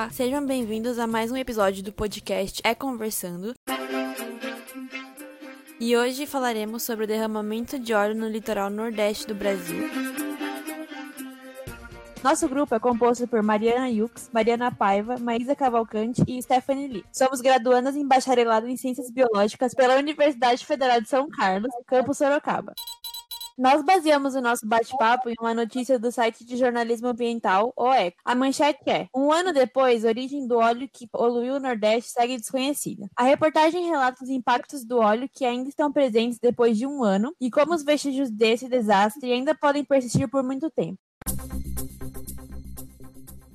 Olá, sejam bem-vindos a mais um episódio do podcast É Conversando. E hoje falaremos sobre o derramamento de óleo no litoral nordeste do Brasil. Nosso grupo é composto por Mariana Yux, Mariana Paiva, Maísa Cavalcante e Stephanie Lee. Somos graduandas em bacharelado em Ciências Biológicas pela Universidade Federal de São Carlos, campus Sorocaba. Nós baseamos o nosso bate-papo em uma notícia do site de jornalismo ambiental, o ECO. A manchete é: Um ano depois, a origem do óleo que poluiu o Nordeste segue desconhecida. A reportagem relata os impactos do óleo que ainda estão presentes depois de um ano e como os vestígios desse desastre ainda podem persistir por muito tempo.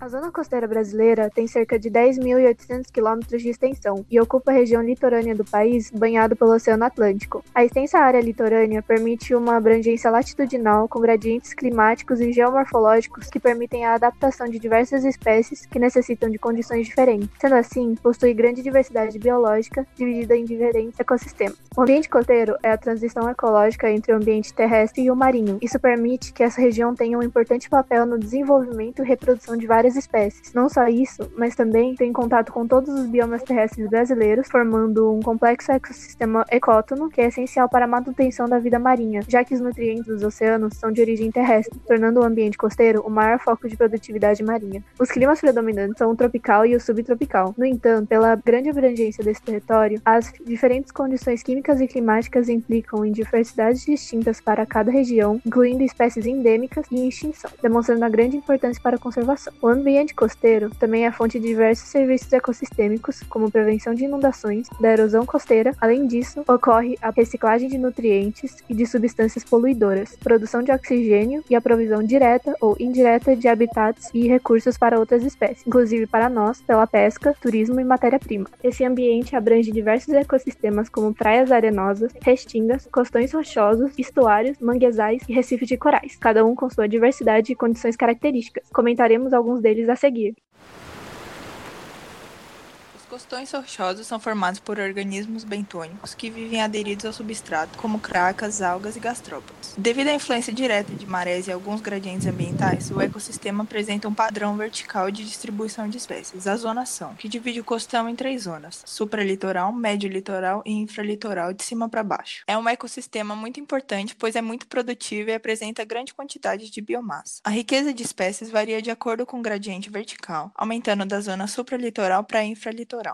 A zona costeira brasileira tem cerca de 10.800 quilômetros de extensão e ocupa a região litorânea do país, banhado pelo Oceano Atlântico. A extensa área litorânea permite uma abrangência latitudinal com gradientes climáticos e geomorfológicos que permitem a adaptação de diversas espécies que necessitam de condições diferentes. Sendo assim, possui grande diversidade biológica, dividida em diferentes ecossistemas. O ambiente costeiro é a transição ecológica entre o ambiente terrestre e o marinho. Isso permite que essa região tenha um importante papel no desenvolvimento e reprodução de várias várias espécies. Não só isso, mas também tem contato com todos os biomas terrestres brasileiros, formando um complexo ecossistema ecótono que é essencial para a manutenção da vida marinha, já que os nutrientes dos oceanos são de origem terrestre, tornando o ambiente costeiro o maior foco de produtividade marinha. Os climas predominantes são o tropical e o subtropical. No entanto, pela grande abrangência desse território, as diferentes condições químicas e climáticas implicam em diversidades distintas para cada região, incluindo espécies endêmicas e em extinção, demonstrando a grande importância para a conservação. O ambiente costeiro também é fonte de diversos serviços ecossistêmicos, como prevenção de inundações, da erosão costeira. Além disso, ocorre a reciclagem de nutrientes e de substâncias poluidoras, produção de oxigênio e a provisão direta ou indireta de habitats e recursos para outras espécies, inclusive para nós, pela pesca, turismo e matéria-prima. Esse ambiente abrange diversos ecossistemas como praias arenosas, restingas, costões rochosos, estuários, manguezais e recifes de corais, cada um com sua diversidade e condições características. Comentaremos alguns deles a seguir. Costões rochosos são formados por organismos bentônicos que vivem aderidos ao substrato, como cracas, algas e gastrópodes. Devido à influência direta de marés e alguns gradientes ambientais, o ecossistema apresenta um padrão vertical de distribuição de espécies, a zonação, que divide o costão em três zonas: supralitoral, médio-litoral e infralitoral, de cima para baixo. É um ecossistema muito importante, pois é muito produtivo e apresenta grande quantidade de biomassa. A riqueza de espécies varia de acordo com o gradiente vertical, aumentando da zona supralitoral para infralitoral.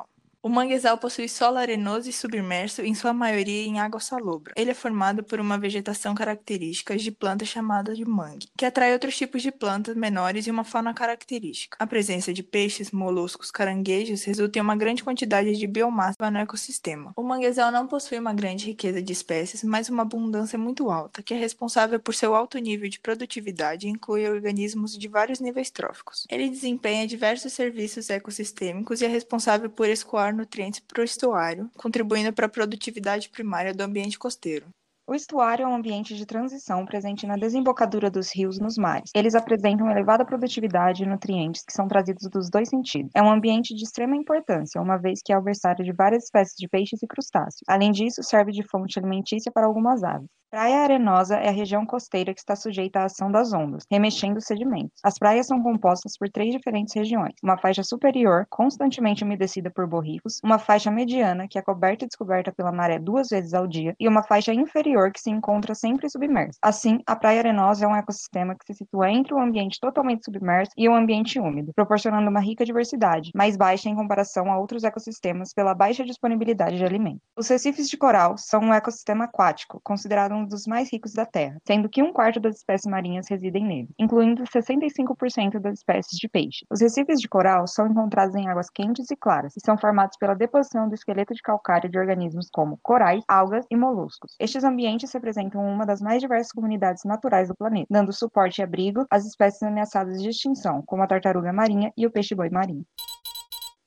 O manguezal possui solo arenoso e submerso, em sua maioria em água salobra. Ele é formado por uma vegetação característica de plantas chamadas de mangue, que atrai outros tipos de plantas menores e uma fauna característica. A presença de peixes, moluscos, caranguejos resulta em uma grande quantidade de biomassa no ecossistema. O manguezal não possui uma grande riqueza de espécies, mas uma abundância muito alta, que é responsável por seu alto nível de produtividade e inclui organismos de vários níveis tróficos. Ele desempenha diversos serviços ecossistêmicos e é responsável por escoar nutrientes para o estuário, contribuindo para a produtividade primária do ambiente costeiro. O estuário é um ambiente de transição presente na desembocadura dos rios nos mares. Eles apresentam elevada produtividade e nutrientes que são trazidos dos dois sentidos. É um ambiente de extrema importância, uma vez que é o berçário de várias espécies de peixes e crustáceos. Além disso, serve de fonte alimentícia para algumas aves. Praia Arenosa é a região costeira que está sujeita à ação das ondas, remexendo os sedimentos. As praias são compostas por três diferentes regiões: uma faixa superior, constantemente umedecida por borrifos, uma faixa mediana, que é coberta e descoberta pela maré duas vezes ao dia, e uma faixa inferior, que se encontra sempre submersa. Assim, a Praia Arenosa é um ecossistema que se situa entre o ambiente totalmente submerso e o ambiente úmido, proporcionando uma rica diversidade, mais baixa em comparação a outros ecossistemas pela baixa disponibilidade de alimentos. Os recifes de coral são um ecossistema aquático, considerado um um dos mais ricos da Terra, sendo que um quarto das espécies marinhas residem nele, incluindo 65% das espécies de peixe. Os recifes de coral são encontrados em águas quentes e claras e são formados pela deposição do esqueleto de calcário de organismos como corais, algas e moluscos. Estes ambientes representam uma das mais diversas comunidades naturais do planeta, dando suporte e abrigo às espécies ameaçadas de extinção, como a tartaruga marinha e o peixe-boi marinho.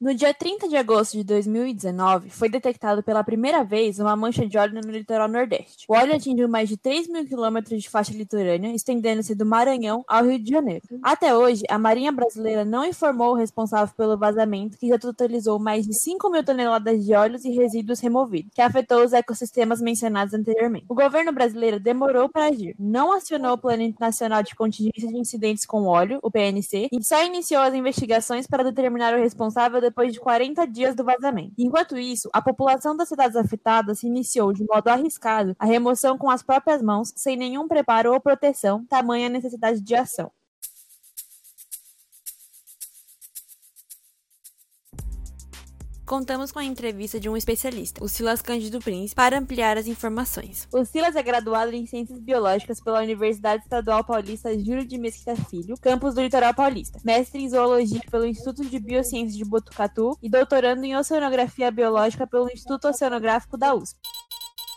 No dia 30 de agosto de 2019, foi detectado pela primeira vez uma mancha de óleo no litoral nordeste. O óleo atingiu mais de 3 mil quilômetros de faixa litorânea, estendendo-se do Maranhão ao Rio de Janeiro. Até hoje, a Marinha Brasileira não informou o responsável pelo vazamento, que já totalizou mais de 5 mil toneladas de óleos e resíduos removidos, que afetou os ecossistemas mencionados anteriormente. O governo brasileiro demorou para agir, não acionou o Plano Nacional de Contingência de Incidentes com Óleo, o PNC, e só iniciou as investigações para determinar o responsável depois de 40 dias do vazamento. Enquanto isso, a população das cidades afetadas iniciou de modo arriscado a remoção com as próprias mãos, sem nenhum preparo ou proteção, tamanha necessidade de ação. Contamos com a entrevista de um especialista, o Silas Cândido Prince, para ampliar as informações. O Silas é graduado em Ciências Biológicas pela Universidade Estadual Paulista Júlio de Mesquita Filho, campus do Litoral Paulista. Mestre em Zoologia pelo Instituto de Biociências de Botucatu e doutorando em Oceanografia Biológica pelo Instituto Oceanográfico da USP.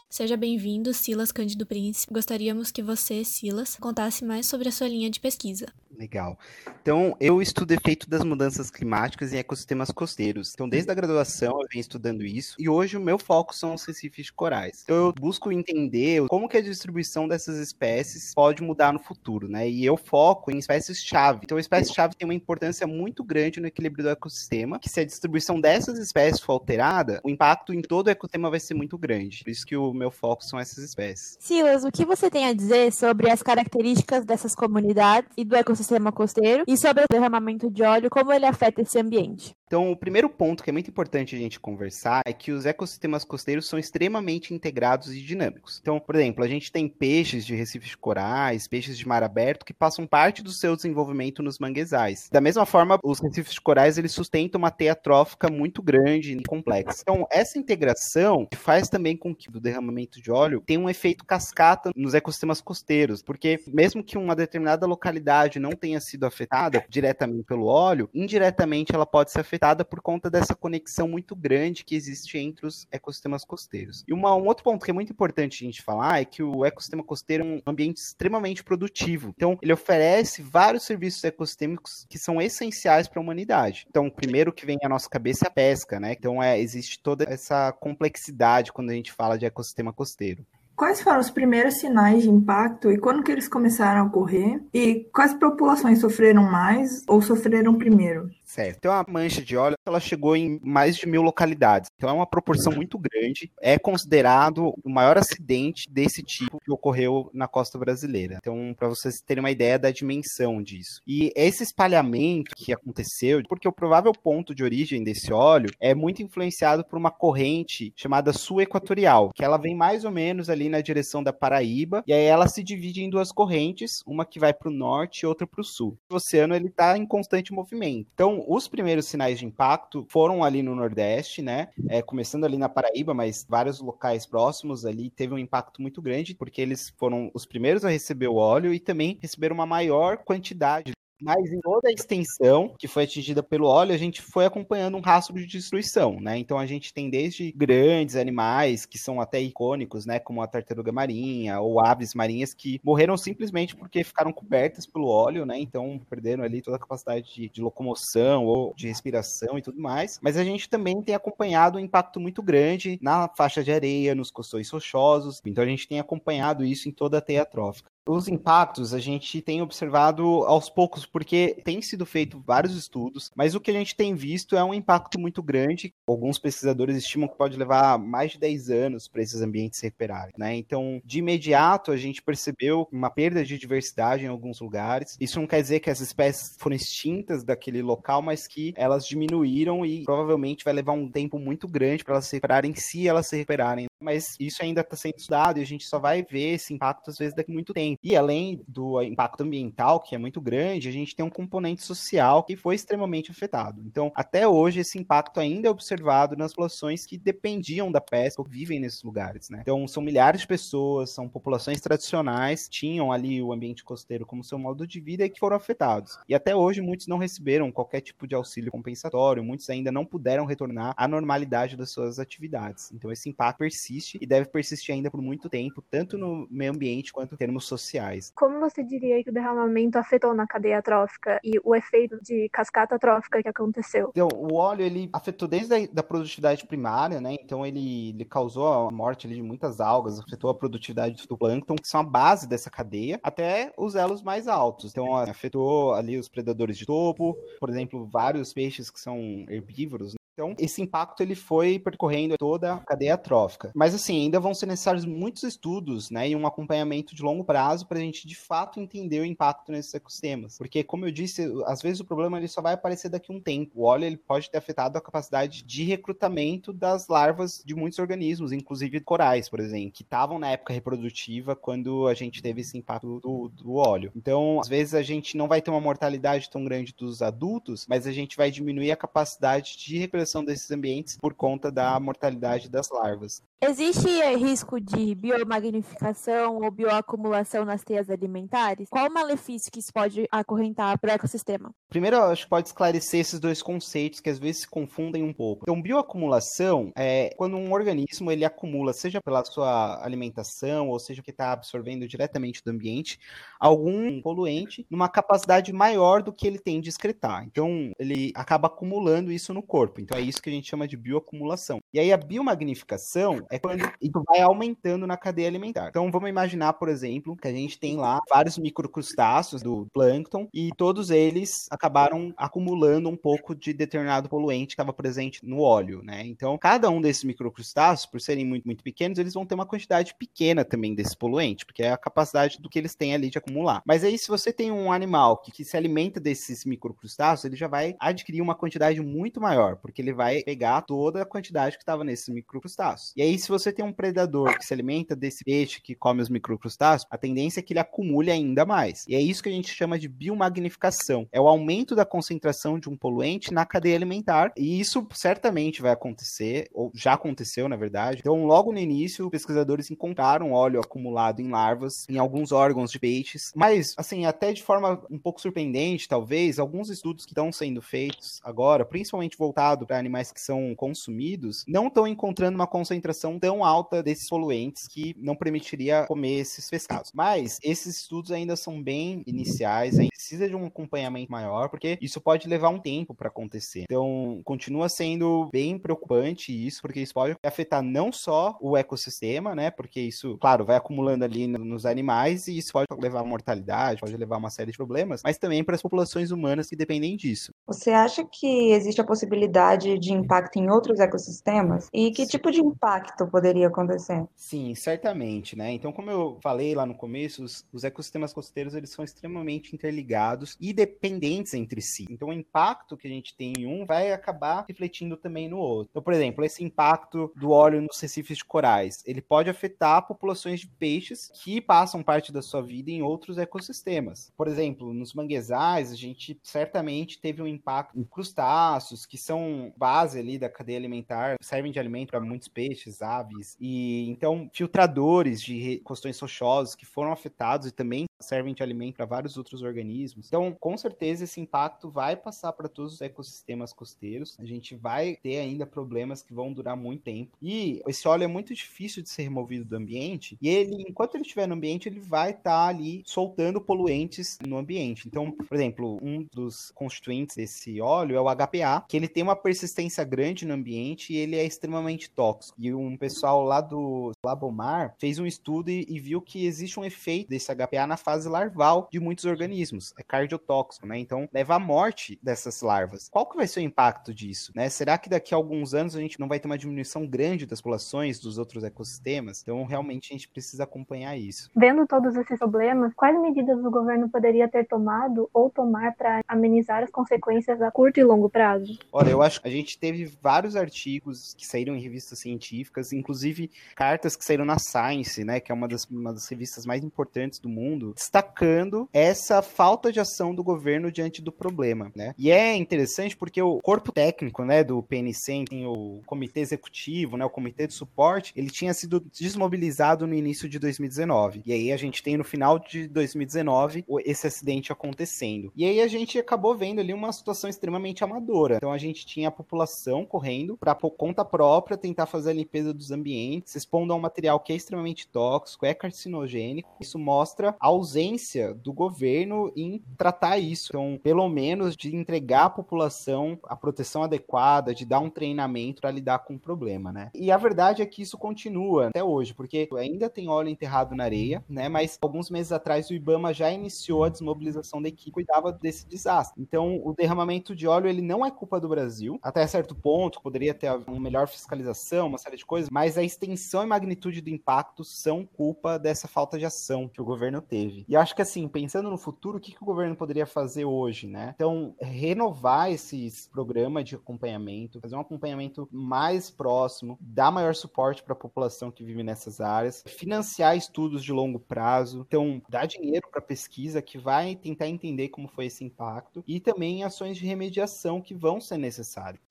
Seja bem-vindo, Silas Cândido Príncipe. Gostaríamos que você, Silas, contasse mais sobre a sua linha de pesquisa. Legal. Então, eu estudo efeito das mudanças climáticas em ecossistemas costeiros. Então, desde a graduação eu venho estudando isso e hoje o meu foco são os recifes de corais. Então, eu busco entender como que a distribuição dessas espécies pode mudar no futuro, né? E eu foco em espécies-chave. Então, a espécie-chave tem uma importância muito grande no equilíbrio do ecossistema, que se a distribuição dessas espécies for alterada, o impacto em todo o ecossistema vai ser muito grande. Por isso que o meu foco são essas espécies. Silas, o que você tem a dizer sobre as características dessas comunidades e do ecossistema costeiro e sobre o derramamento de óleo, como ele afeta esse ambiente? Então, o primeiro ponto que é muito importante a gente conversar é que os ecossistemas costeiros são extremamente integrados e dinâmicos. Então, por exemplo, a gente tem peixes de recifes de corais, peixes de mar aberto que passam parte do seu desenvolvimento nos manguezais. Da mesma forma, os recifes de corais eles sustentam uma teia trófica muito grande e complexa. Então, essa integração faz também com que o derramamento de óleo tenha um efeito cascata nos ecossistemas costeiros, porque mesmo que uma determinada localidade não tenha sido afetada diretamente pelo óleo, indiretamente ela pode ser afetada por conta dessa conexão muito grande que existe entre os ecossistemas costeiros. E uma, um outro ponto que é muito importante a gente falar é que o ecossistema costeiro é um ambiente extremamente produtivo. Então, ele oferece vários serviços ecossistêmicos que são essenciais para a humanidade. Então, o primeiro que vem à nossa cabeça é a pesca, né? Então, é, existe toda essa complexidade quando a gente fala de ecossistema costeiro. Quais foram os primeiros sinais de impacto e quando que eles começaram a ocorrer? E quais populações sofreram mais ou sofreram primeiro? Certo. Então a mancha de óleo ela chegou em mais de mil localidades. Então é uma proporção muito grande. É considerado o maior acidente desse tipo que ocorreu na costa brasileira. Então, para vocês terem uma ideia da dimensão disso. E esse espalhamento que aconteceu, porque o provável ponto de origem desse óleo é muito influenciado por uma corrente chamada sul equatorial, que ela vem mais ou menos ali na direção da Paraíba, e aí ela se divide em duas correntes, uma que vai para o norte e outra para o sul. O oceano ele está em constante movimento. Então, os primeiros sinais de impacto foram ali no Nordeste, né? É, começando ali na Paraíba, mas vários locais próximos ali teve um impacto muito grande, porque eles foram os primeiros a receber o óleo e também receberam uma maior quantidade mas em toda a extensão que foi atingida pelo óleo, a gente foi acompanhando um rastro de destruição, né? Então a gente tem desde grandes animais que são até icônicos, né, como a tartaruga marinha ou aves marinhas que morreram simplesmente porque ficaram cobertas pelo óleo, né? Então perderam ali toda a capacidade de, de locomoção ou de respiração e tudo mais. Mas a gente também tem acompanhado um impacto muito grande na faixa de areia, nos costões rochosos. Então a gente tem acompanhado isso em toda a teia trófica. Os impactos a gente tem observado aos poucos, porque tem sido feito vários estudos, mas o que a gente tem visto é um impacto muito grande. Alguns pesquisadores estimam que pode levar mais de 10 anos para esses ambientes se recuperarem. Né? Então, de imediato, a gente percebeu uma perda de diversidade em alguns lugares. Isso não quer dizer que as espécies foram extintas daquele local, mas que elas diminuíram e provavelmente vai levar um tempo muito grande para elas se recuperarem, se elas se recuperarem. Mas isso ainda está sendo estudado e a gente só vai ver esse impacto às vezes daqui a muito tempo. E além do impacto ambiental, que é muito grande, a gente tem um componente social que foi extremamente afetado. Então, até hoje, esse impacto ainda é observado nas populações que dependiam da pesca ou vivem nesses lugares, né? Então, são milhares de pessoas, são populações tradicionais, tinham ali o ambiente costeiro como seu modo de vida e que foram afetados. E até hoje, muitos não receberam qualquer tipo de auxílio compensatório, muitos ainda não puderam retornar à normalidade das suas atividades. Então, esse impacto persiste persiste e deve persistir ainda por muito tempo, tanto no meio ambiente quanto em termos sociais. Como você diria que o derramamento afetou na cadeia trófica e o efeito de cascata trófica que aconteceu? Então, o óleo ele afetou desde a da produtividade primária, né? Então ele, ele causou a morte ali, de muitas algas, afetou a produtividade do plâncton, que são a base dessa cadeia, até os elos mais altos. Então afetou ali os predadores de topo, por exemplo, vários peixes que são herbívoros, então, esse impacto ele foi percorrendo toda a cadeia trófica. Mas assim, ainda vão ser necessários muitos estudos, né, e um acompanhamento de longo prazo para a gente de fato entender o impacto nesses ecossistemas. Porque, como eu disse, às vezes o problema ele só vai aparecer daqui a um tempo. O óleo ele pode ter afetado a capacidade de recrutamento das larvas de muitos organismos, inclusive corais, por exemplo, que estavam na época reprodutiva quando a gente teve esse impacto do, do óleo. Então, às vezes a gente não vai ter uma mortalidade tão grande dos adultos, mas a gente vai diminuir a capacidade de reprodução desses ambientes por conta da mortalidade das larvas. Existe risco de biomagnificação ou bioacumulação nas teias alimentares? Qual o malefício que isso pode acorrentar para o ecossistema? Primeiro, acho que pode esclarecer esses dois conceitos que às vezes se confundem um pouco. Então, bioacumulação é quando um organismo ele acumula, seja pela sua alimentação ou seja que está absorvendo diretamente do ambiente, algum poluente numa capacidade maior do que ele tem de excretar. Então, ele acaba acumulando isso no corpo. Então, é isso que a gente chama de bioacumulação. E aí, a biomagnificação é quando isso vai aumentando na cadeia alimentar. Então, vamos imaginar, por exemplo, que a gente tem lá vários microcrustáceos do plâncton e todos eles acabaram acumulando um pouco de determinado poluente que estava presente no óleo, né? Então, cada um desses microcrustáceos, por serem muito, muito pequenos, eles vão ter uma quantidade pequena também desse poluente, porque é a capacidade do que eles têm ali de acumular. Mas aí, se você tem um animal que, que se alimenta desses microcrustáceos, ele já vai adquirir uma quantidade muito maior, porque ele vai pegar toda a quantidade que estava nesses microcrustáceos. E aí, se você tem um predador que se alimenta desse peixe que come os microcrustáceos, a tendência é que ele acumule ainda mais. E é isso que a gente chama de biomagnificação. É o aumento da concentração de um poluente na cadeia alimentar. E isso certamente vai acontecer, ou já aconteceu, na verdade. Então, logo no início, pesquisadores encontraram óleo acumulado em larvas em alguns órgãos de peixes. Mas, assim, até de forma um pouco surpreendente, talvez, alguns estudos que estão sendo feitos agora, principalmente voltado para animais que são consumidos, não estão encontrando uma concentração tão alta desses poluentes que não permitiria comer esses pescados. Mas esses estudos ainda são bem iniciais, ainda precisa de um acompanhamento maior, porque isso pode levar um tempo para acontecer. Então, continua sendo bem preocupante isso, porque isso pode afetar não só o ecossistema, né? Porque isso, claro, vai acumulando ali nos animais e isso pode levar a mortalidade, pode levar a uma série de problemas, mas também para as populações humanas que dependem disso. Você acha que existe a possibilidade de impacto em outros ecossistemas? E que tipo de impacto impacto poderia acontecer. Sim, certamente, né? Então, como eu falei lá no começo, os, os ecossistemas costeiros eles são extremamente interligados e dependentes entre si. Então, o impacto que a gente tem em um vai acabar refletindo também no outro. Então, por exemplo, esse impacto do óleo nos recifes de corais, ele pode afetar populações de peixes que passam parte da sua vida em outros ecossistemas. Por exemplo, nos manguezais, a gente certamente teve um impacto em crustáceos, que são base ali da cadeia alimentar, servem de alimento para muitos peixes, aves, e então filtradores de questões rochosas que foram afetados e também servem de alimento para vários outros organismos. Então, com certeza, esse impacto vai passar para todos os ecossistemas costeiros. A gente vai ter ainda problemas que vão durar muito tempo. E esse óleo é muito difícil de ser removido do ambiente. E ele, enquanto ele estiver no ambiente, ele vai estar tá ali soltando poluentes no ambiente. Então, por exemplo, um dos constituintes desse óleo é o HPA, que ele tem uma persistência grande no ambiente e ele é extremamente tóxico. E um pessoal lá do Labomar fez um estudo e, e viu que existe um efeito desse HPA na fase larval de muitos organismos. É cardiotóxico, né? Então leva à morte dessas larvas. Qual que vai ser o impacto disso, né? Será que daqui a alguns anos a gente não vai ter uma diminuição grande das populações dos outros ecossistemas? Então realmente a gente precisa acompanhar isso. Vendo todos esses problemas, quais medidas o governo poderia ter tomado ou tomar para amenizar as consequências a curto e longo prazo? Olha, eu acho que a gente teve vários artigos que saíram em revistas científicas, inclusive cartas que saíram na Science, né, que é uma das, uma das revistas mais importantes do mundo, destacando essa falta de ação do governo diante do problema, né? E é interessante porque o corpo técnico, né, do PNC, o comitê executivo, né, o comitê de suporte, ele tinha sido desmobilizado no início de 2019. E aí a gente tem no final de 2019 esse acidente acontecendo. E aí a gente acabou vendo ali uma situação extremamente amadora. Então a gente tinha a população correndo para conta própria tentar fazer a limpeza dos ambientes, expondo a um material que é extremamente tóxico, é carcinogênico. Isso mostra a ausência do governo em tratar isso. Então, pelo menos de entregar à população a proteção adequada, de dar um treinamento para lidar com o problema, né? E a verdade é que isso continua até hoje, porque ainda tem óleo enterrado na areia, né? Mas alguns meses atrás o IBAMA já iniciou a desmobilização da equipe que cuidava desse desastre. Então, o derramamento de óleo ele não é culpa do Brasil, até certo ponto poderia ter uma melhor fiscalização, uma série de coisas, mas a extensão e magnitude do impacto são culpa dessa falta de ação que o governo teve. E acho que assim, pensando no futuro, o que, que o governo poderia fazer hoje, né? Então, renovar esses programas de acompanhamento, fazer um acompanhamento mais próximo, dar maior suporte para a população que vive nessas áreas, financiar estudos de longo prazo, então dar dinheiro para pesquisa que vai tentar entender como foi esse impacto e também ações de remediação que vão ser necessárias.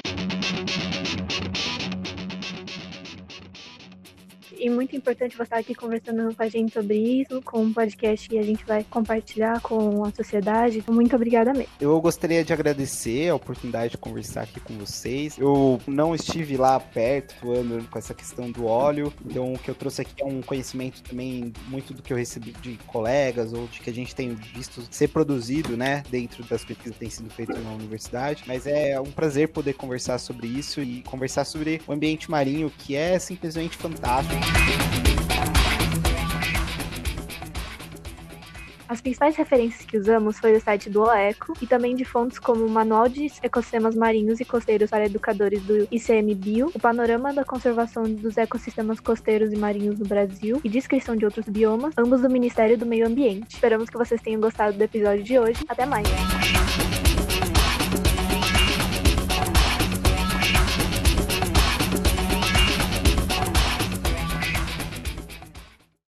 E muito importante você estar aqui conversando com a gente sobre isso, com um podcast que a gente vai compartilhar com a sociedade. Muito obrigada mesmo. Eu gostaria de agradecer a oportunidade de conversar aqui com vocês. Eu não estive lá perto, voando com essa questão do óleo, então o que eu trouxe aqui é um conhecimento também muito do que eu recebi de colegas ou de que a gente tem visto ser produzido, né, dentro das pesquisas que têm sido feitas na universidade. Mas é um prazer poder conversar sobre isso e conversar sobre o ambiente marinho, que é simplesmente fantástico. As principais referências que usamos foi do site do OECO e também de fontes como o Manual de Ecossistemas Marinhos e Costeiros para Educadores do ICMBio, o Panorama da Conservação dos Ecossistemas Costeiros e Marinhos no Brasil e Descrição de Outros Biomas, ambos do Ministério do Meio Ambiente. Esperamos que vocês tenham gostado do episódio de hoje. Até mais!